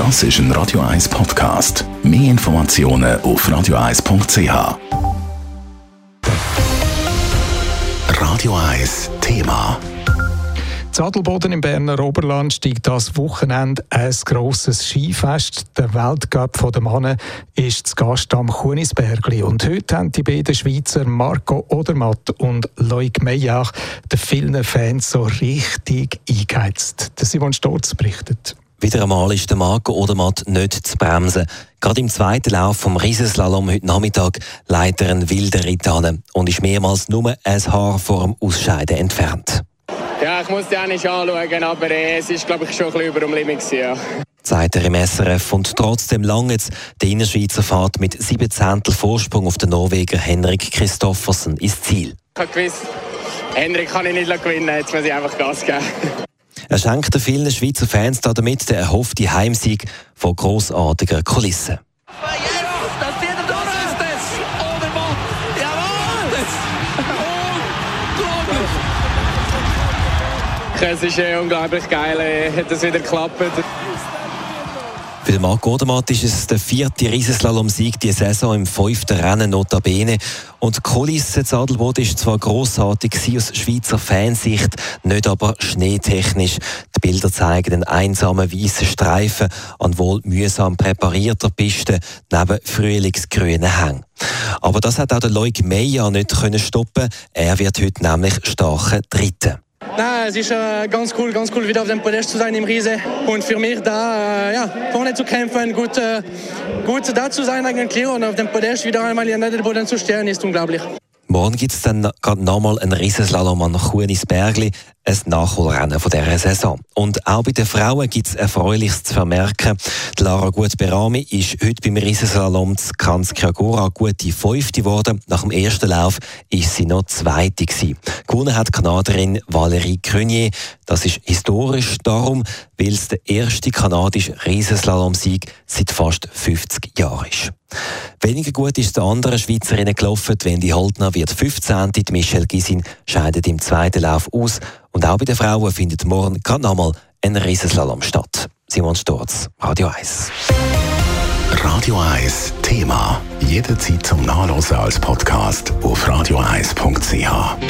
Das ist ein Radio 1 Podcast. Mehr Informationen auf radio1.ch. Radio 1 Thema. Zadelboden im Berner Oberland steigt das Wochenende ein grosses Skifest. Der Weltcup der Männer ist zu Gast am Kunisbergli. Und heute haben die beiden Schweizer Marco Odermatt und Loic Meyer den vielen Fans so richtig eingeheizt. Der Simon Storz berichtet. Wieder einmal ist der Marco Odermatt nicht zu bremsen. Gerade im zweiten Lauf vom Riesenslalom heute Nachmittag leitet er einen wilden Ritt an und ist mehrmals nur ein Haar vor dem Ausscheiden entfernt. Ja, ich muss die auch nicht anschauen, aber äh, es ist, glaube ich, schon ein bisschen über dem Limit. Ja. Sagt er im SRF und trotzdem lang jetzt die Innerschweizer Fahrt mit 17 Vorsprung auf den Norweger Henrik Christoffersen ins Ziel. Ich habe gewusst, Henrik kann ich nicht gewinnen, jetzt muss ich einfach Gas geben. Er schenkt vielen Schweizer Fans damit den erhofften Heimsieg von grossartiger Kulissen. Es ist äh, unglaublich geil, äh, hat es wieder geklappt. Für Marc Odermatt ist es der vierte Riesenslalom-Sieg dieser Saison im fünften Rennen notabene. Und die Kulisse Adelboden ist zwar grossartig aus Schweizer Fansicht, nicht aber schneetechnisch. Die Bilder zeigen den einsamen weißen Streifen an wohl mühsam präparierter Piste neben frühlingsgrünen Hängen. Aber das hat auch der Loic Meyer nicht stoppen Er wird heute nämlich starker Dritter. Na, es ist äh, ganz cool, ganz cool, wieder auf dem Podest zu sein im Riese. Und für mich da, äh, ja, vorne zu kämpfen, gut, äh, gut da zu sein eigentlich und auf dem Podest wieder einmal in den Boden zu stehen, ist unglaublich. Morgen gibt es dann gerade nochmal einen Riesenslalom an Kunisbergli, ein Nachholrennen von dieser Saison. Und auch bei den Frauen gibt es Erfreuliches zu vermerken. Die Lara Gut-Berami ist heute beim Riesenslalom zu Kanskiagora gute Fünfte geworden. Nach dem ersten Lauf ist sie noch Zweite. Gewonnen hat die Kanadierin Valérie Crunier. Das ist historisch darum, weil es der erste kanadische Riesenslalom-Sieg seit fast 50 Jahren ist. Weniger gut ist der anderen Schweizerinnen gelaufen. Wendy Holtner wird 15. Die Michelle Gisin scheidet im zweiten Lauf aus. Und auch bei den Frauen findet morgen gerade nochmal ein Riesenslalom statt. Simon Sturz, Radio 1. Radio 1 Thema. Jederzeit zum Nachlesen als Podcast auf radio1.ch.